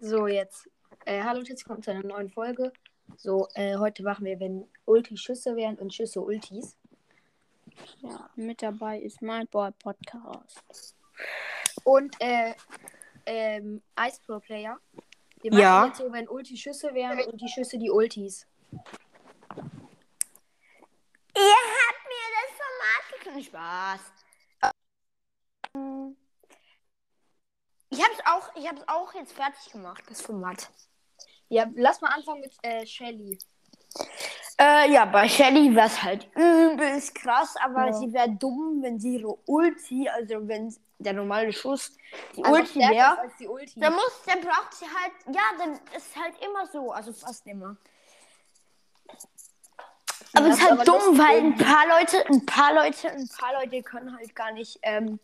So, jetzt. Äh, hallo und herzlich willkommen zu einer neuen Folge. So, äh, heute machen wir, wenn Ulti Schüsse wären und Schüsse Ultis. Ja, mit dabei ist mein Boy Podcast. Und, äh, ähm, Ice Pro Player. Wir machen Ja. jetzt so, wenn Ulti Schüsse wären und die Schüsse die Ultis. Ihr habt mir das Format gekriegt. Spaß. Ich hab's auch, ich hab's auch jetzt fertig gemacht, das Format. Ja, lass mal anfangen mit äh, Shelly. Äh, ja, bei Shelly wär's halt übelst krass, aber Ja. sie wäre dumm, wenn sie ihre Ulti, also wenn der normale Schuss die Einfach Ulti wäre. Dann muss, dann braucht sie halt, ja, dann ist halt immer so, also fast immer. Aber es ist halt dumm, weil ein paar Leute, ein paar Leute, ein paar Leute können halt gar nicht, ähm,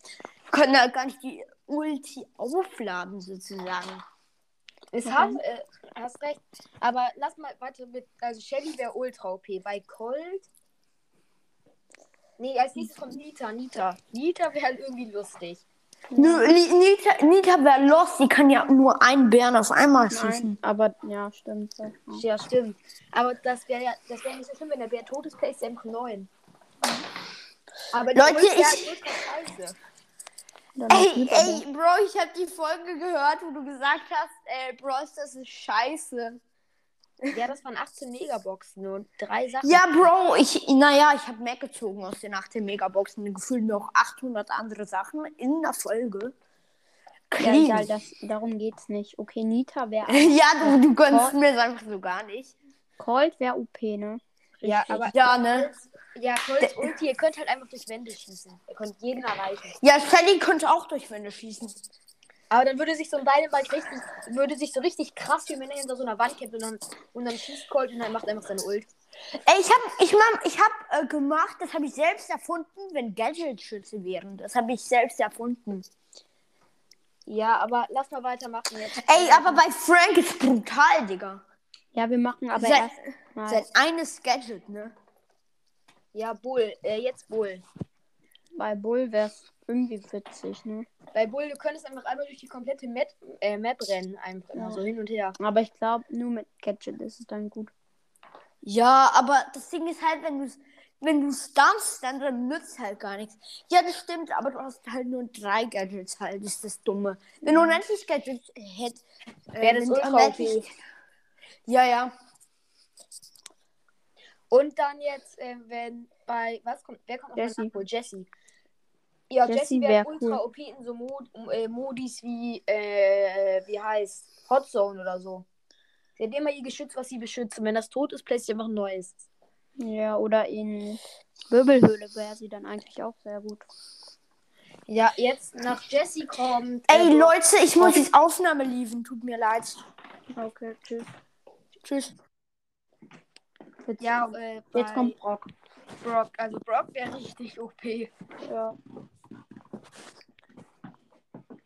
können halt gar nicht die Ulti aufladen sozusagen. Es Mhm. haben, äh, hast recht. Aber lass mal weiter mit. Also Shelly wäre Ultra OP. Bei Colt. Nee, als nächstes kommt Nita. Nita. Nita wäre halt irgendwie lustig. Nö, Ni- Nita, Nita wäre los, die kann ja nur einen Bären auf einmal schießen. Nein, aber ja, stimmt. Ja. Ja, stimmt. Aber das wäre ja, das wäre nicht so schlimm, wenn der Bär tot ist, einfach 9. Aber die Leute, wär ich- ultra scheiße. Dann noch Ey, ey, Bro, ich habe die Folge gehört, wo du gesagt hast, äh, Bro, das ist scheiße. Ja, das waren 18 Megaboxen und drei Sachen. Ja, Bro, ich, naja, ich habe mehr gezogen aus den 18 Megaboxen. Gefühlt noch 800 andere Sachen in der Folge. Ja, Clean. egal, das, darum geht's nicht. Okay, Nita wäre. Ja, du, du gönnst Colt- mir das einfach so gar nicht. Colt wäre OP, ne? Ja, aber Ja, ne? Ja, Colts Ulti, ihr könnt halt einfach durch Wände schießen. Ihr könnt jeden erreichen. Ja, Shelly könnte auch durch Wände schießen. Aber dann würde sich so ein Dynamite richtig, würde sich so richtig krass fühlen, wenn er hinter so einer Wand kämpft und dann, und dann schießt Colt und dann macht er einfach seine Ult. Ey, ich hab, ich mach, ich hab äh, gemacht, das habe ich selbst erfunden, wenn Gadget-Schütze wären. Das habe ich selbst erfunden. Ja, aber lass mal weitermachen jetzt. Ey, aber bei Frank ist brutal, Digga. Ja, wir machen aber Sein- erst mal. Sein eines Gadget, ne? Ja, Bull. Äh, jetzt Bull. Bei Bull wär's irgendwie witzig, ne? Bei Bull, du könntest einfach einmal durch die komplette Map, äh, Map rennen. Einfach immer Ja. so hin und her. Aber ich glaube, nur mit Gadget ist es dann gut. Ja, aber das Ding ist halt, wenn du wenn du stunst, dann, dann nützt halt gar nichts. Ja, das stimmt, aber du hast halt nur drei Gadgets halt, ist das Dumme. Wenn du unendlich Gadgets hättest, äh, Wäre das ultra. Ja, ja. Und dann jetzt, äh, wenn bei, was kommt, wer kommt meinen Nachhol? Jessie. Ja, Jessie Jessie wäre wär ultra cool. OP in so Mod, äh, Modis wie, äh, wie heißt, Hot Zone oder so. Sie hat immer ihr Geschütz, was sie beschützt. Und wenn das tot ist, placed sie einfach ein neues. Ja, oder in Wirbelhöhle wäre sie dann eigentlich auch sehr gut. Ja, jetzt nach Jessie kommt. Ey, äh, Leute, ich muss jetzt Aufnahme liefern, tut mir leid. Okay, tschüss. Tschüss. Jetzt, Ja, äh, jetzt kommt Brock. Brock. Also Brock wäre richtig OP. Ja.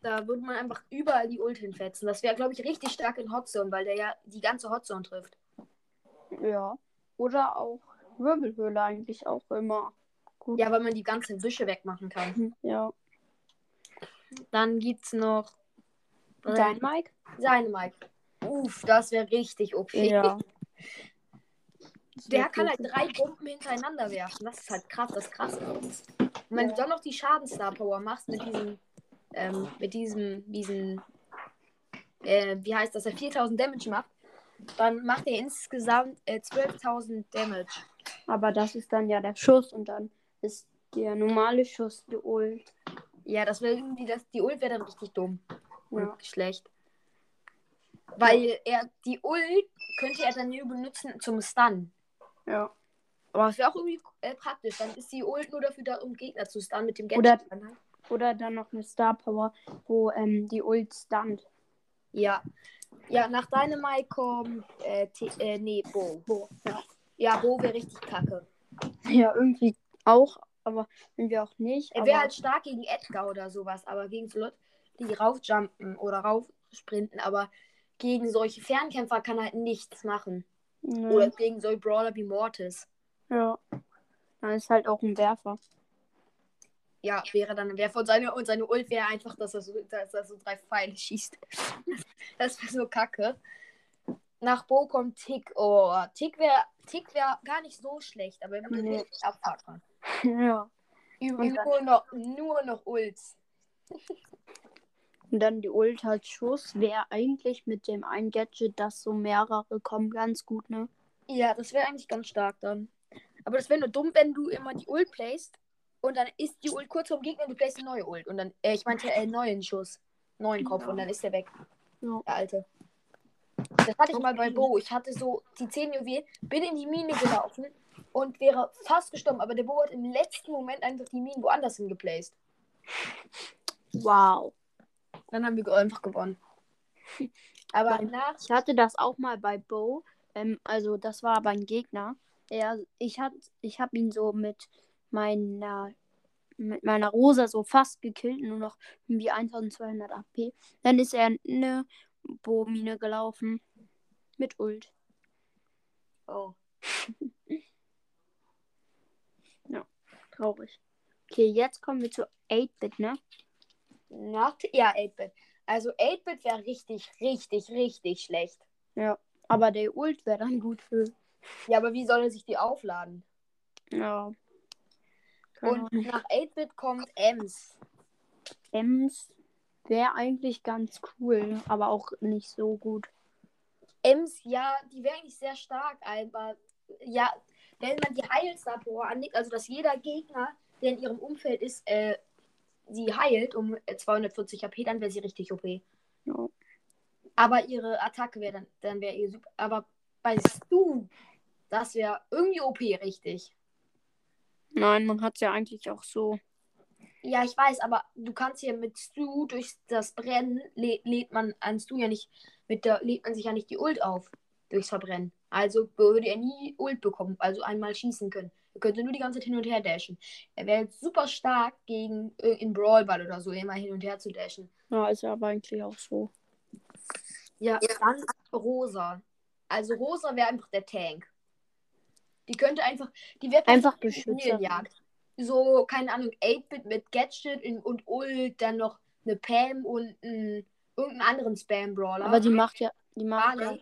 Da würde man einfach überall die Ult hinfetzen. Das wäre, glaube ich, richtig stark in Hot Zone, weil der ja die ganze Hot Zone trifft. Ja. Oder auch Wirbelhöhle eigentlich auch immer. Gut. Ja, weil man die ganzen Büsche wegmachen kann. Ja. Dann gibt's noch Dein Mike? seine Mike. Uff, das wäre richtig OP. Ja. Der kann halt drei Bomben hintereinander werfen. Das ist halt krass, das krass ist. Und wenn du dann noch die Schadenstar Power machst mit diesem, ähm, mit diesem, diesen, äh, wie heißt das, der 4000 Damage macht, dann macht er insgesamt äh, 12.000 Damage. Aber das ist dann ja der Schuss und dann ist der normale Schuss die Ult. Ja, das wäre irgendwie, das, die Ult wäre dann richtig dumm und Ja. schlecht. Weil er, die Ult könnte er dann nur benutzen zum Stun. Ja. Aber das wäre auch irgendwie äh, praktisch. Dann ist die Ult nur dafür da, um Gegner zu stunnen mit dem Oder- Gadget. dann. Oder dann noch eine Star Power, wo ähm, die Ult stunt. Ja. Ja, nach Dynamite kommt, äh, äh, nee, Bo. Bo, ja. Ja, Bo wäre richtig kacke. Ja, irgendwie auch, aber irgendwie auch nicht. Er wäre halt stark gegen Edgar oder sowas, aber gegen so Leute, die raufjumpen oder raufsprinten, aber gegen solche Fernkämpfer kann er halt nichts machen. Nö. Oder gegen solche Brawler wie Mortis. Ja. Dann ist halt auch ein Werfer. Ja, wäre dann, wäre von seiner und seine Ult wäre einfach, dass er, so, dass er so drei Pfeile schießt. das wäre so kacke. Nach Bo kommt Tick. Oh, Tick wäre Tick wär gar nicht so schlecht, aber er würde Nee. richtig abpacken. Ja. Dann- nur noch, nur noch Ults. Und dann die Ult als Schuss wäre eigentlich mit dem einen Gadget, dass so mehrere kommen, ganz gut, ne? Ja, das wäre eigentlich ganz stark dann. Aber das wäre nur dumm, wenn du immer die Ult playst und dann ist die Ult kurz vom Gegner und du playst eine neue Ult. Und dann, äh, ich meinte, äh, neuen Schuss. Neuen Kopf und dann ist der weg. Ja. Der alte. Das hatte ich mal bei Bo. Ich hatte so die 10 Juwelen, bin in die Mine gelaufen und wäre fast gestorben. Aber der Bo hat im letzten Moment einfach die Minen woanders hingeplaced. Wow. Dann haben wir einfach gewonnen. Aber nach. Ich hatte das auch mal bei Bo. Ähm, also das war aber ein Gegner. Er, ich hat, ich habe ihn so mit meiner mit meiner Rosa so fast gekillt, nur noch irgendwie 1200 AP. Dann ist er in eine Bo-Mine gelaufen mit Ult. Oh. Traurig. Okay, jetzt kommen wir zu 8-Bit, ne? Nach, ja, 8-Bit. Also 8-Bit wäre richtig, richtig, richtig schlecht. Ja. Aber der Ult wäre dann gut für. Ja, aber wie soll er sich die aufladen? Ja. Keine Und nach 8-Bit kommt Ems. Ems wäre eigentlich ganz cool, aber auch nicht so gut. Ems, ja, die wäre eigentlich sehr stark, aber ja, wenn man die Heilstar Power anlegt, also dass jeder Gegner, der in ihrem Umfeld ist, äh, sie heilt um äh, 240 HP, dann wäre sie richtig OP. Ja. Aber ihre Attacke wäre dann, dann wäre ihr super. Aber bei Stu, das wäre irgendwie OP richtig. Nein, man hat ja eigentlich auch so. Ja, ich weiß, aber du kannst hier mit Stu durch das Brennen lä lädt man an Stu ja nicht mit der lädt man sich ja nicht die Ult auf durchs Verbrennen. Also würde er nie Ult bekommen, also einmal schießen können. Er könnte nur die ganze Zeit hin und her dashen. Er wäre jetzt super stark gegen äh, in Brawl Ball oder so immer hin und her zu dashen. Ja, ist ja aber eigentlich auch so. Ja, dann Rosa. Also Rosa wäre einfach der Tank. Die könnte einfach, die wäre Einfach Beschützer. So, keine Ahnung, 8-Bit mit Gadget und Ult, dann noch eine Pam und ein, irgendeinen anderen Spam-Brawler. Aber die macht ja, die macht ja,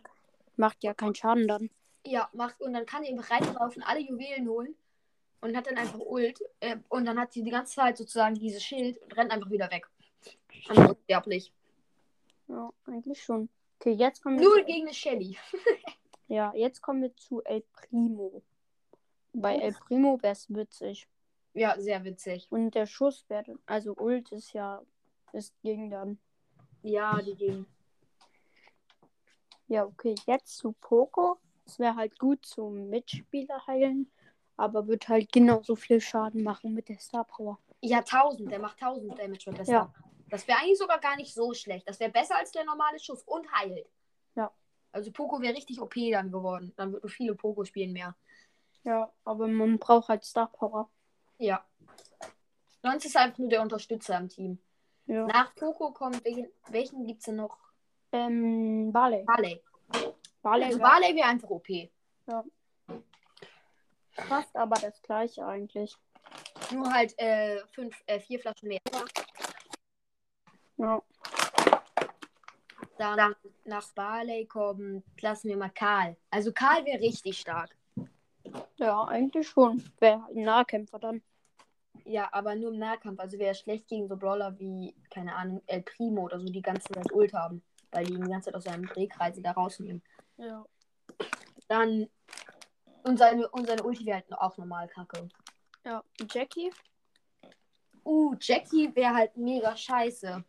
macht ja keinen Schaden dann. Ja, macht und dann kann die einfach reinlaufen, alle Juwelen holen und hat dann einfach Ult. Äh, und dann hat sie die ganze Zeit sozusagen dieses Schild und rennt einfach wieder weg. Also unsterblich. Ja, eigentlich schon. Okay, jetzt kommen wir Null zu, gegen eine Shelly. ja, jetzt kommen wir zu El Primo. Bei. El Primo wäre es witzig. Ja, sehr witzig. Und der Schuss wäre, also Ult ist ja, ist gegen dann. Ja, die gehen. Ja, okay, jetzt zu Poco. Es wäre halt gut zum Mitspieler heilen, aber wird halt genauso viel Schaden machen mit der Star Power. Ja, 1000. Der macht 1000 Damage mit der Ja. Star. Das wäre eigentlich sogar gar nicht so schlecht. Das wäre besser als der normale Schuss und heilt. Ja. Also Poco wäre richtig OP dann geworden. Dann würden viele Poco spielen mehr. Ja, aber man braucht halt Star Power. Ja. Sonst ist einfach nur der Unterstützer im Team. Ja. Nach Poco kommt, welchen, welchen gibt es denn noch? Ähm, Barley. Barley. Barley Also Barley wäre einfach OP. fast aber das gleiche eigentlich. Nur halt äh, fünf, äh, vier Flaschen mehr. Ja. Dann nach Barley kommt, lassen wir mal Karl. Also Karl wäre richtig stark. Ja, eigentlich schon. Wäre ein Nahkämpfer dann. Ja, aber nur im Nahkampf. Also wäre schlecht gegen so Brawler wie, keine Ahnung, El Primo oder so, die ganze Zeit Ult haben. Weil die ihn die ganze Zeit aus seinem Drehkreise da rausnehmen. Ja. Dann. Und seine, und seine Ulti wäre halt auch normal kacke. Ja. Jackie, Uh, Jackie wäre halt mega scheiße.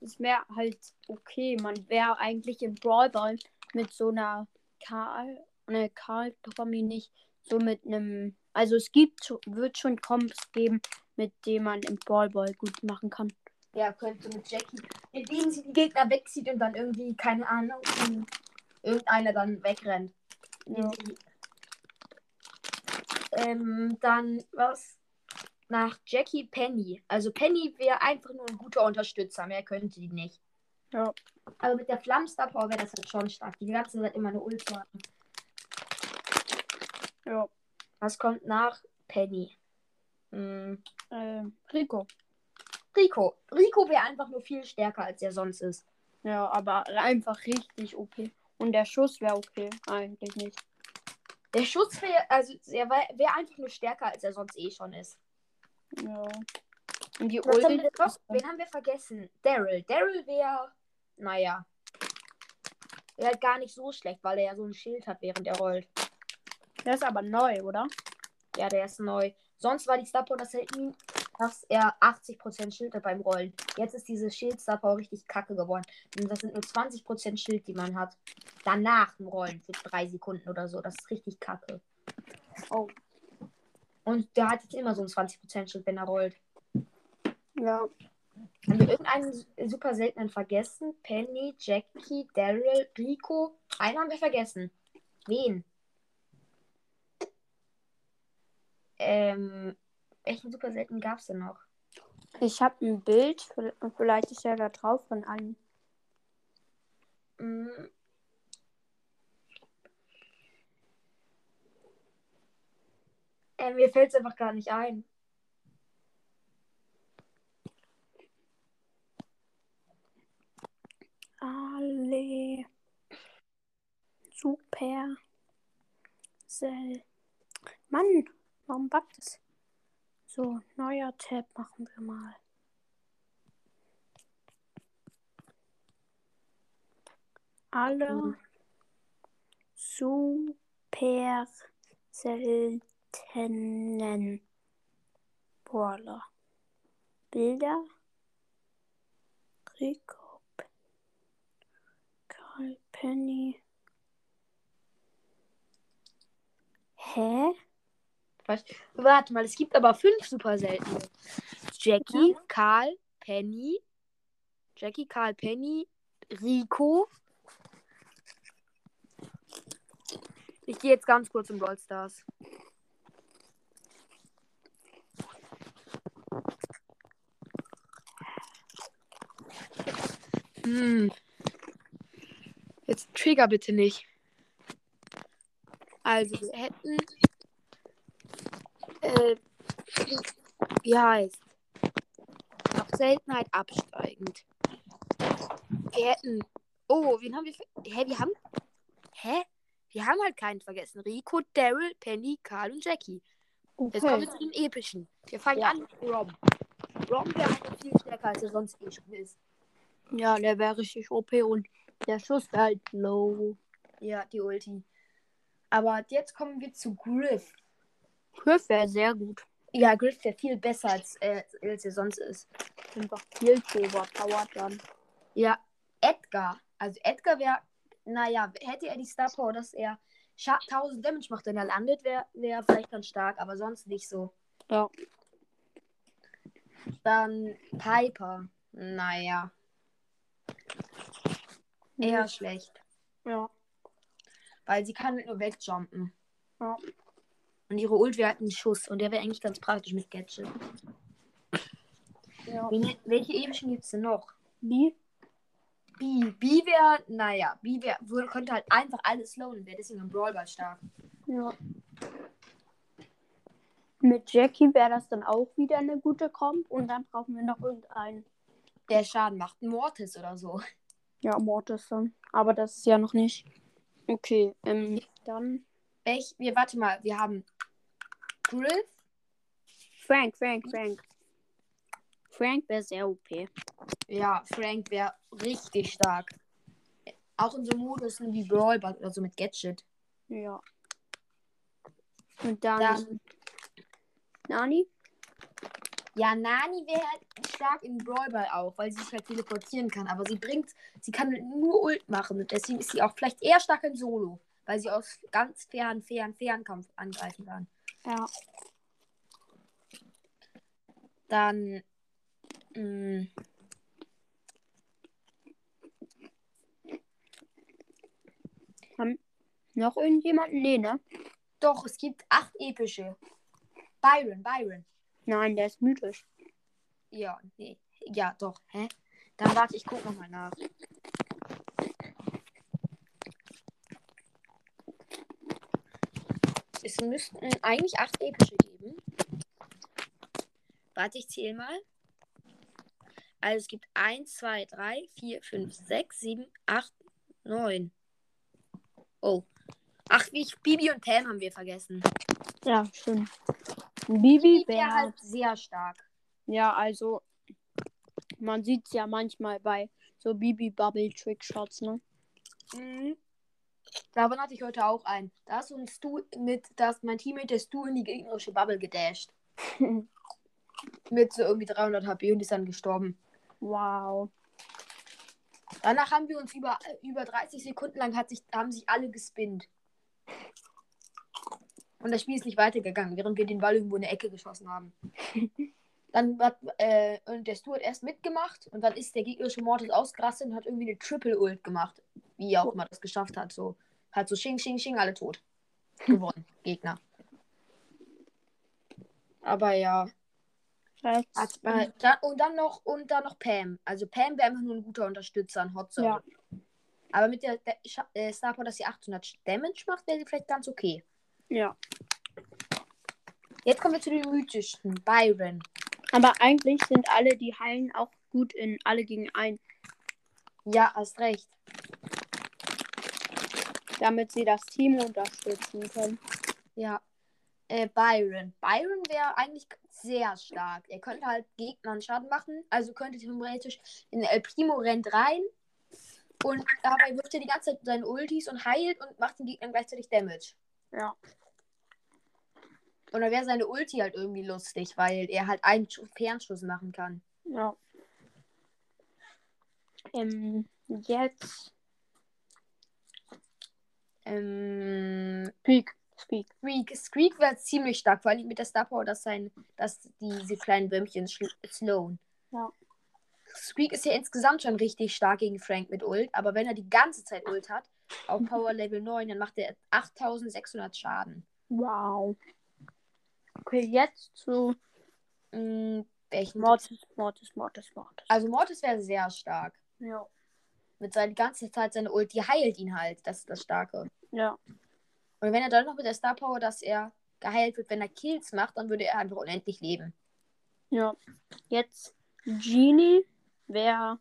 es wäre halt okay. Man wäre eigentlich im Brawl Ball mit so einer Karl, ne, Karl Tommy nicht, so mit einem, also es gibt, wird schon Kombos geben, mit denen man im Brawl Ball gut machen kann. Ja, könnte mit Jackie. Indem sie die Gegner wegzieht und dann irgendwie, keine Ahnung, irgendeiner dann wegrennt. Ja. Ähm, dann was? Nach Jackie Penny. Also Penny wäre einfach nur ein guter Unterstützer. Mehr könnte die nicht. Ja. Aber mit der Flammstar Power wäre das halt schon stark. Die ganze Zeit immer eine haben. Ja. Was kommt nach Penny? Hm, Ähm, Rico. Rico. Rico wäre einfach nur viel stärker, als er sonst ist. Ja, aber einfach richtig OP. Und der Schuss wäre okay. Eigentlich nicht. Der Schuss wäre, also er wäre wär einfach nur stärker, als er sonst eh schon ist. Ja. Und die Was haben Ulti. wir noch? Wen haben wir vergessen? Daryl. Daryl wäre, naja. Wäre halt gar nicht so schlecht, weil er ja so ein Schild hat, während er rollt. Der ist aber neu, oder? Ja, der ist neu. Sonst war die Star Power, dass er, ihn, dass er 80% Schild hat beim Rollen. Jetzt ist diese Schild Star Power richtig kacke geworden. Und das sind nur 20% Schild, die man hat. Danach im Rollen für drei Sekunden oder so. Das ist richtig kacke. Oh. Und der hat jetzt immer so ein 20% Schild, wenn er rollt. Ja. Haben wir irgendeinen super seltenen vergessen? Penny, Jackie, Daryl, Rico. Einen haben wir vergessen. Wen? Ähm, welchen super seltenen gab es denn noch? Ich habe ein Bild. Vielleicht ist er da drauf von einem. Mm. Äh, mir fällt es einfach gar nicht ein. Alle. Super. Sel. Mann, warum backt es? So, neuer Tab machen wir mal. Alle Mhm. super seltenen Brawler. Bilder. Rico. Karl Penny. Hä? Was? Warte mal, es gibt aber fünf super seltene. Jackie, Karl, Penny. Jackie, Karl, Penny, Rico. Ich gehe jetzt ganz kurz im Brawl Stars. Hm. Jetzt trigger bitte nicht. Also, wir hätten. Äh, wie heißt? Auf Seltenheit absteigend. Wir hätten. Oh, wen haben wir. Hä, wir haben. Hä? Wir haben halt keinen vergessen. Rico, Daryl, Penny, Karl und Jackie. Jetzt kommen wir zu den epischen. Wir fangen Ja. an mit Rom. Rom wäre einfach viel stärker, als er sonst eh schon ist. Ja, der wäre richtig OP und der Schuss wäre halt low. Ja, die Ulti. Aber jetzt kommen wir zu Griff. Griff wäre sehr gut. Ja, Griff wäre viel besser, als, äh, als er sonst ist. Einfach viel zu überpowered dann. Ja, Edgar. Also Edgar wäre, naja, hätte er die Star Power, dass er Scha 1000 Damage macht, wenn er landet, wäre wär er vielleicht ganz stark, aber sonst nicht so. Ja. Dann Piper. Naja, eher schlecht. Ja. Weil sie kann nur wegjumpen. Ja. Und ihre Ult wäre halt ein Schuss. Und der wäre eigentlich ganz praktisch mit Gadget. ja. Wen- Welche epischen gibt es denn noch? Wie? B. B wäre, naja, B wär, wohl- könnte halt einfach alles slowen, wäre deswegen im Brawlball stark. Ja. Mit Jackie wäre das dann auch wieder eine gute Comp und dann brauchen wir noch irgendeinen. Der Schaden macht. Ein Mortis oder so. Ja, Mortis dann. Aber das ist ja noch nicht. Okay, ähm, dann Welch, wir, warte mal, wir haben Griff. Frank, Frank, Frank. Frank wäre sehr OP. Ja, Frank wäre richtig stark. Auch in so Modus wie Brawlball oder so mit Gadget. Ja. Und dann, Dann, Nani? ja, Nani wäre halt stark in Brawlball auch, weil sie sich halt teleportieren kann. Aber sie bringt, sie kann halt nur Ult machen. Und deswegen ist sie auch vielleicht eher stark in Solo. Weil sie aus ganz fern, fern, Fernkampf angreifen kann. Ja. Dann. Mh, Noch irgendjemanden? Nee, ne? doch, es gibt acht epische. Byron, Byron. Nein, der ist mythisch. Ja, nee. Ja, doch. Hä? Dann warte, ich guck nochmal nach. Es müssten eigentlich acht epische geben. Warte, ich zähle mal. Also es gibt 1, 2, 3, 4, 5, 6, 7, 8, 9. Oh. Ach, wie ich, Bibi und Pam haben wir vergessen. Ja, stimmt. Bibi wäre halt sehr stark. Ja, also man sieht es ja manchmal bei so Bibi Bubble Trick Shots, ne? Mhm. Davon hatte ich heute auch einen. Da hast du ein Stu mit, dass mein Teammate der Stu in die gegnerische Bubble gedasht. mit so irgendwie 300 HP und ist dann gestorben. wow. Danach haben wir uns über, über 30 Sekunden lang hat sich, haben sich alle gespinnt. Und das Spiel ist nicht weitergegangen, während wir den Ball irgendwo in der Ecke geschossen haben. Dann hat äh, und der Stu hat erst mitgemacht und dann ist der gegnerische Mortis ausgerastet und hat irgendwie eine Triple Ult gemacht. Wie er auch immer das geschafft hat. So, hat so Xing, Xing, Xing, alle tot. Gewonnen, Gegner. Aber ja. Hat, äh, dann, und dann noch und dann noch Pam. Also Pam wäre einfach nur ein guter Unterstützer an Hot. Ja. Aber mit der, der äh, Star Power, dass sie 800 Damage macht, wäre sie vielleicht ganz okay. ja. Jetzt kommen wir zu den mythischen. Byron. Aber eigentlich sind alle, die heilen, auch gut in alle gegen ein, Ja, hast recht. Damit sie das Team unterstützen können. Ja. Äh, Byron. Byron wäre eigentlich sehr stark. Er könnte halt Gegnern Schaden machen. Also könnte theoretisch in El Primo rennt rein. Und dabei wirft er die ganze Zeit seine Ultis und heilt und macht den Gegnern gleichzeitig Damage. Ja. Und dann wäre seine Ulti halt irgendwie lustig, weil er halt einen Schu- Fernschuss machen kann. Ja. Ähm, jetzt Ähm, Speak. Speak. Squeak. Squeak wäre ziemlich stark, vor allem mit der Star Power, dass, sein, dass diese kleinen Würmchen slowen. Ja. Squeak ist ja insgesamt schon richtig stark gegen Frank mit Ult, aber wenn er die ganze Zeit Ult hat, auf Power Level 9, dann macht er 8600 Schaden. Wow. Okay, jetzt zu Mm, welchen? Mortis, Mortis, Mortis, Mortis. Also Mortis wäre sehr stark. Ja. Mit seiner die ganze Zeit seine Ult, die heilt ihn halt. Das ist das Starke. Ja. Und wenn er dann noch mit der Star Power, dass er geheilt wird, wenn er Kills macht, dann würde er einfach unendlich leben. Ja. Jetzt Genie wäre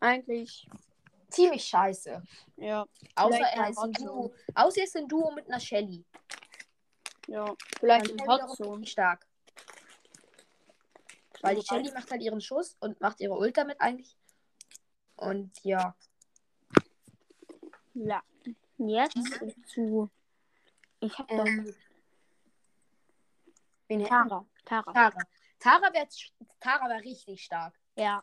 eigentlich, Ziemlich scheiße. ja. Außer er ein ist ein. Duo. Außer er ist ein Duo mit einer Shelly. Ja. Vielleicht ist in wiederum Hotzone. stark. Weil die. Shelly macht halt ihren Schuss und macht ihre Ult damit eigentlich. Und ja. Ja. Jetzt zu. Ich hab doch. Ähm, hätten Tara. Tara. Tara. Tara wäre Tara wär richtig stark. Ja.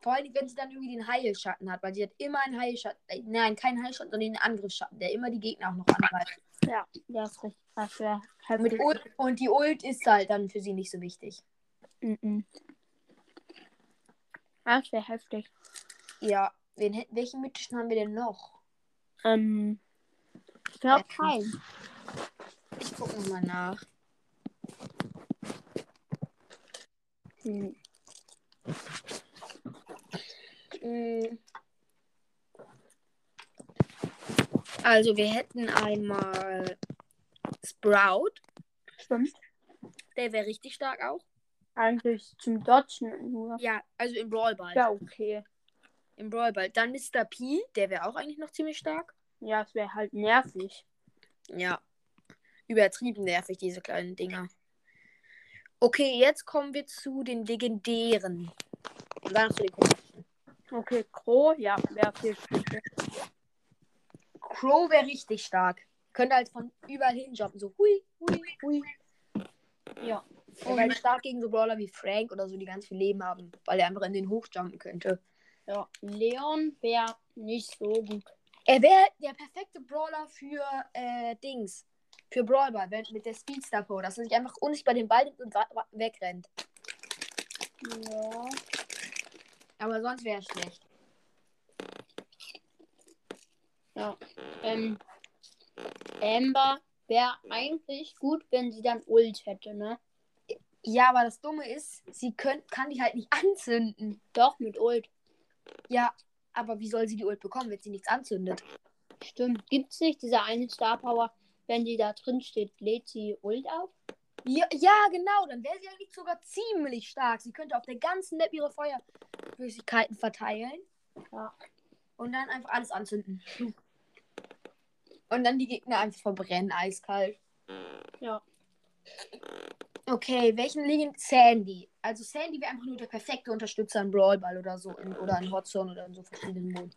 Vor allem, wenn sie dann irgendwie den Heilschatten hat, weil sie hat immer einen Heilschatten. Äh, nein, keinen Heilschatten, sondern den Angriffsschatten, der immer die Gegner auch noch angreift. Ja. Das ist richtig. Das Mit. Ult, und die Ult ist halt dann für sie nicht so wichtig. Mhm. Das wäre heftig. Ja, wen, welchen mythischen haben wir denn noch? Ähm. Ich glaube Ja. kein. Ich gucke nochmal nach. Hm. Mm. Also, wir hätten einmal Sprout. Stimmt. Der wäre richtig stark auch. Eigentlich zum Dodgen nur. Ja, also im Brawl Ball. Ja, okay. Im Brawl Ball. Dann Mr. P. Der wäre auch eigentlich noch ziemlich stark. Ja, es wäre halt nervig. Ja. Übertrieben nervig, diese kleinen Dinger. Okay, jetzt kommen wir zu den legendären. Und zu den komischen. Okay, Crow, ja, wäre viel. Crow wäre richtig stark. Könnte halt von überall hinjumpen. So hui, hui, hui. Ja. Er wäre stark gegen so Brawler wie Frank oder so, die ganz viel Leben haben. Weil er einfach in den hochjumpen könnte. Ja. Leon wäre nicht so gut. Er wäre der perfekte Brawler für äh, Dings. Für Brawlball, wenn, mit der Speedstar Power, dass er sich einfach unsichtbar den Ball nimmt und wegrennt. Ja. Aber sonst wäre er schlecht. Ja. Ähm, Amber wäre eigentlich gut, wenn sie dann Ult hätte, ne? Ja, aber das Dumme ist, sie könnt, kann die halt nicht anzünden. Doch, mit Ult. Ja, aber wie soll sie die Ult bekommen, wenn sie nichts anzündet? Stimmt. Gibt's nicht diese eine Star Power, wenn die da drin steht, lädt sie Ult auf? Ja, ja, genau. Dann wäre sie eigentlich sogar ziemlich stark. Sie könnte auf der ganzen Map ihre Feuerflüssigkeiten verteilen. Ja. Und dann einfach alles anzünden. Und dann die Gegner einfach verbrennen, eiskalt. Ja. Okay, welchen liegen Sandy? Also Sandy wäre einfach nur der perfekte Unterstützer in Brawlball oder so. In, oder in Hotzone oder in so verschiedenen Moden.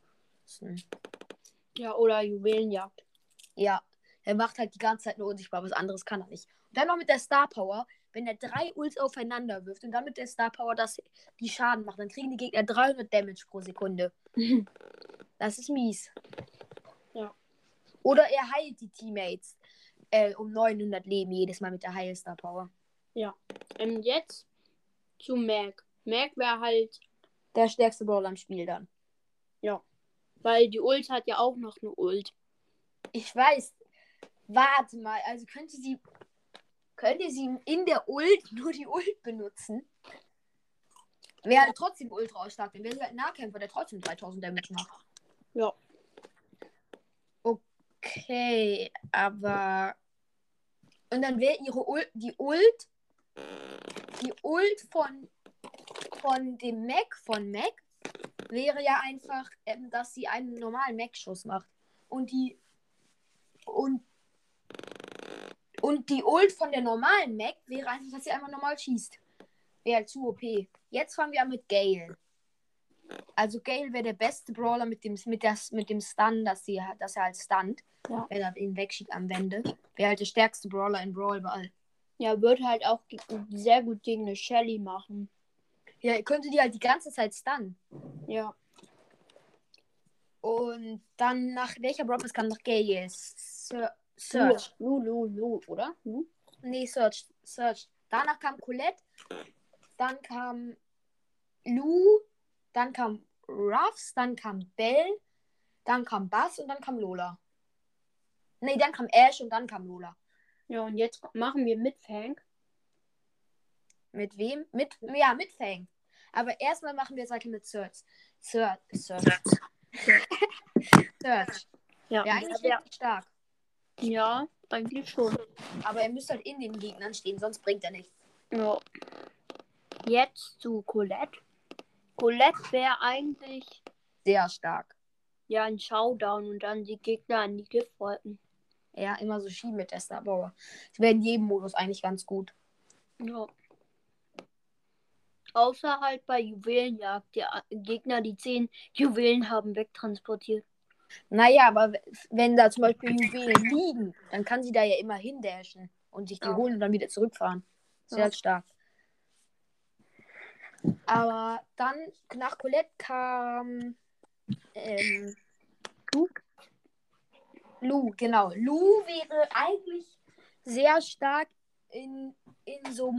Ja, oder Juwelenjagd. Ja, er macht halt die ganze Zeit nur unsichtbar, was anderes kann er nicht. Und dann noch mit der Star Power, wenn er drei Ults aufeinander wirft und dann mit der Star Power das, die Schaden macht, dann kriegen die Gegner 300 Damage pro Sekunde. Das ist mies. Ja. Oder er heilt die Teammates äh, um 900 Leben jedes Mal mit der Heil Star Power. Ähm, jetzt zu Mac. Mac wäre halt, Der stärkste Brawler im Spiel dann. weil die Ult hat ja auch noch eine Ult. Ich weiß. Warte mal, also könnte sie. Könnte sie in der Ult nur die Ult benutzen? Wäre halt trotzdem ultra stark. Dann wäre sie halt ein Nahkämpfer, der trotzdem 3000 Damage macht. Ja. Okay, aber. Und dann wäre ihre Ult. Die Ult. Die Ult von. Von dem Mac von Mac wäre ja einfach, ähm, dass sie einen normalen Mac-Schuss macht. Und die. Und. Und die Ult von der normalen Mac wäre einfach, dass sie einfach normal schießt. Wäre halt zu OP. Jetzt fangen wir an mit Gale. Also Gale wäre der beste Brawler mit dem, mit, das, mit dem Stun, dass, sie, dass er halt stunt. Ja. Wenn er ihn wegschiebt am Wände. Wäre halt der stärkste Brawler in Brawl Ball. Ja, wird halt auch sehr gut gegen eine Shelly machen. Ja, ihr könntet die halt die ganze Zeit stunnen. Ja. Und dann nach welcher Pass kam Gale? Ser Search. Lu, Lu, Lu, oder? Lu? Nee, Search. Search. Danach kam Colette. Dann kam Lou. Dann kam Ruffs. Dann kam Belle. Dann kam Bass und dann kam Lola. Nee, dann kam Ash und dann kam Lola. Ja, und jetzt machen wir mit Fang. Mit wem? Mit, ja, mit Fang. Aber erstmal machen wir weiter mit Search. Search. Search. Search. Ja, Ja, eigentlich ja, richtig stark. ja, eigentlich schon. Aber er müsste halt in den Gegnern stehen, sonst bringt er nichts. Ja. Jetzt zu Colette. Colette wäre eigentlich Sehr stark. ja ein Showdown und dann die Gegner an die Giftwolken. Ja, immer so schieben mit Star Power. Das wäre in jedem Modus eigentlich ganz gut. Ja. Außer halt bei Juwelenjagd. Die A- Gegner, die 10 Juwelen haben, wegtransportiert. Naja, aber wenn da zum Beispiel Juwelen liegen, dann kann sie da ja immer hindashen und sich die Ja. holen und dann wieder zurückfahren. Sehr Ja. stark. Aber dann nach Colette kam ähm, Lu? Lu, genau. Lu wäre eigentlich sehr stark in, in so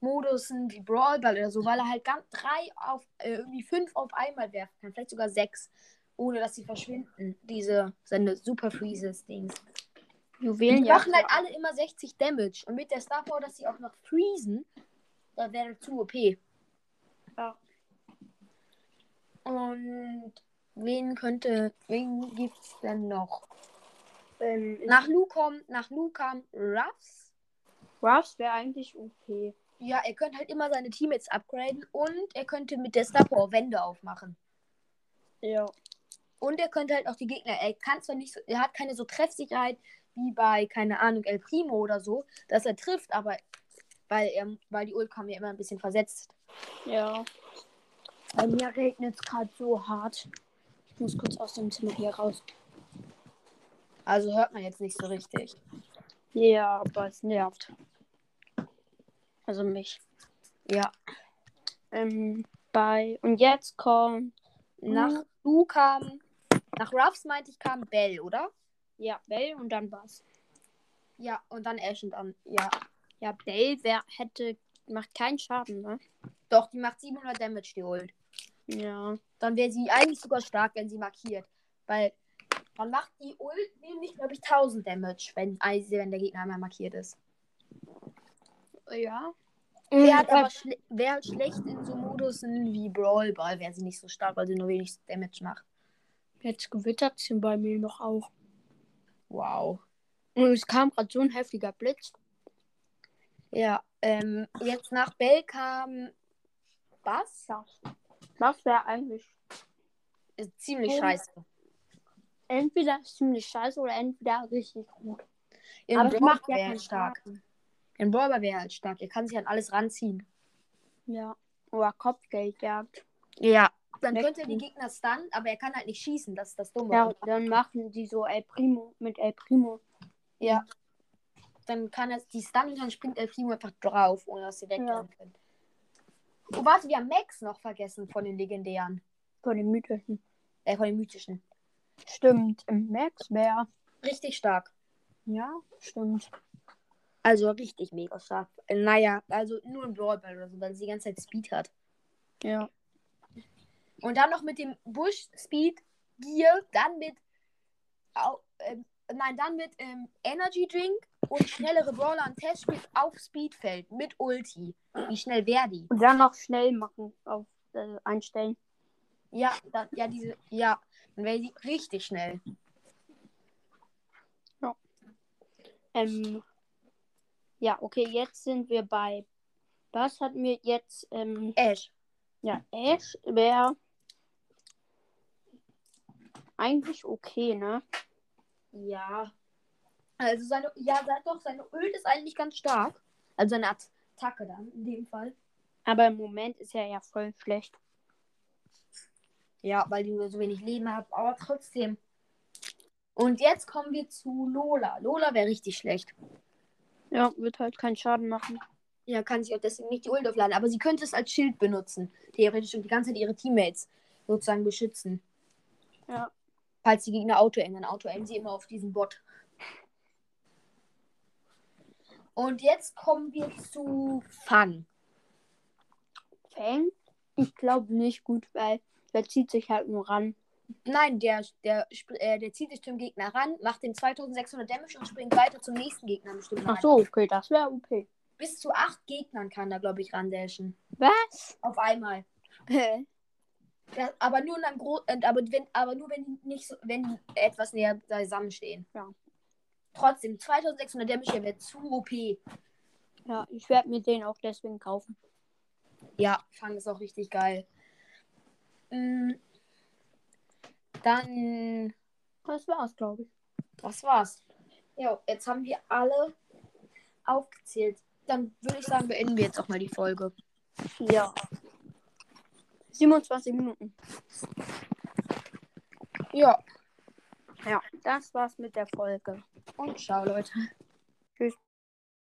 Modusen wie Brawl Ball oder so, weil er halt ganz drei auf, äh, irgendwie fünf auf einmal werfen kann, vielleicht sogar sechs, ohne dass sie verschwinden. Diese seine Super Freezes Dings. Die Juwelenjagd. machen halt alle immer 60 Damage und mit der Star Power, dass sie auch noch freezen, da wäre zu OP. Ja. Und wen könnte, wen gibt's denn noch? Ähm, Nach Lu kommt, nach Lu kam Ruffs. Ruffs wäre eigentlich okay. Ja, er könnte halt immer seine Teammates upgraden und er könnte mit der Star Power Wände aufmachen. Ja. Und er könnte halt auch die Gegner, er kann zwar nicht so, er hat keine so Treffsicherheit wie bei, keine Ahnung, El Primo oder so, dass er trifft, aber weil er, weil die Ult kam ja immer ein bisschen versetzt. Ja. Bei mir regnet es gerade so hart. Ich muss kurz aus dem Zimmer hier raus. Also hört man jetzt nicht so richtig. Ja, aber es nervt. Also mich. Ja. Ähm, bei. Und jetzt kommt. Nach Lu kam, nach Ruffs meinte ich kam Bell, oder? Ja, Bell und dann was. Ja, und dann Ash und dann, ja. Ja, Bell wär, hätte. Macht keinen Schaden, ne? Doch, die macht 700 Damage, die Ult. Ja. Dann wäre sie eigentlich sogar stark, wenn sie markiert. Weil dann macht die Ult nämlich, glaube ich, 1000 Damage, wenn, also wenn der Gegner einmal markiert ist. Ja. Wäre halt aber schle wär halt schlecht in so Modusen wie Brawl Ball, wäre sie nicht so stark, weil sie nur wenig Damage macht. Jetzt gewittert sie bei mir noch auch. Wow. Und es kam gerade so ein heftiger Blitz. Ja, ähm, jetzt nach Bell kam Bass. Das, das wäre eigentlich Ist ziemlich Oh. scheiße. Entweder ziemlich scheiße oder entweder richtig gut. In Aber Brawl macht ja wäre keinen stark. Schaden. In Brawler wäre halt stark. Er kann sich an alles ranziehen. Ja. Oder Kopfgeldjagd. Ja. Dann könnte er die Gegner stunnen, aber er kann halt nicht schießen. Das ist das Dumme. Ja, dann machen die so El Primo mit El Primo. Ja. Dann kann er die stunnen und dann springt El Primo einfach drauf, ohne dass sie wegrennen können. Oh, warte, wir haben Max noch vergessen von den legendären. Von den mythischen. Äh, von den mythischen. Stimmt. Im Max wäre. Richtig stark. Ja, stimmt. Also richtig mega stark. Äh, naja, also nur im Brawl Ball oder so, weil sie die ganze Zeit Speed hat. Ja. Und dann noch mit dem Bush Speed Gear, dann mit au, ähm, nein, dann mit ähm, Energy Drink und schnellere Brawler und Testspiel auf Speedfeld mit Ulti. Wie schnell wäre die? Und dann noch schnell machen auf äh, einstellen. Ja, dann, ja, diese, ja, dann wäre die richtig schnell. Ähm, ja, okay, jetzt sind wir bei. Was hatten wir jetzt? Ähm, Ash. ja, Ash wäre eigentlich okay, ne? Ja. Also seine, ja, sag doch, seine Ult ist eigentlich ganz stark. Also seine Attacke dann, in dem Fall. Aber im Moment ist er ja voll schlecht. Ja, weil die nur so wenig Leben haben, aber trotzdem. Und jetzt kommen wir zu Lola. Lola wäre richtig schlecht. Ja, wird halt keinen Schaden machen. Ja, kann sich auch deswegen nicht die Ult aufladen, aber sie könnte es als Schild benutzen. Theoretisch und die ganze Zeit ihre Teammates sozusagen beschützen. Ja. Falls die Gegner Auto ändern. Auto ändern sie immer auf diesen Bot. Und jetzt kommen wir zu Fang. Fang? Ich glaube nicht gut, weil der zieht sich halt nur ran. Nein, der, der, äh, der zieht sich zum Gegner ran, macht den 2600 Damage und springt weiter zum nächsten Gegner bestimmt. Ach so, okay, das wäre OP. Bis zu acht Gegnern kann er, glaube ich, randashen. Was? Auf einmal. Ja, aber nur dann gro äh, aber wenn aber nur wenn die nicht so, wenn etwas näher zusammenstehen. Ja. Trotzdem 2600 Damage wäre zu OP. ja, ich werde mir den auch deswegen kaufen. Ja, Fang ist auch richtig geil. Mm, Dann Das war's, glaube ich. das war's. Ja, jetzt haben wir alle aufgezählt. Dann würde ich sagen, beenden wir jetzt auch mal die Folge. Ja. 27 Minuten. Ja. Ja, das war's mit der Folge. Und ciao, Leute. Tschüss.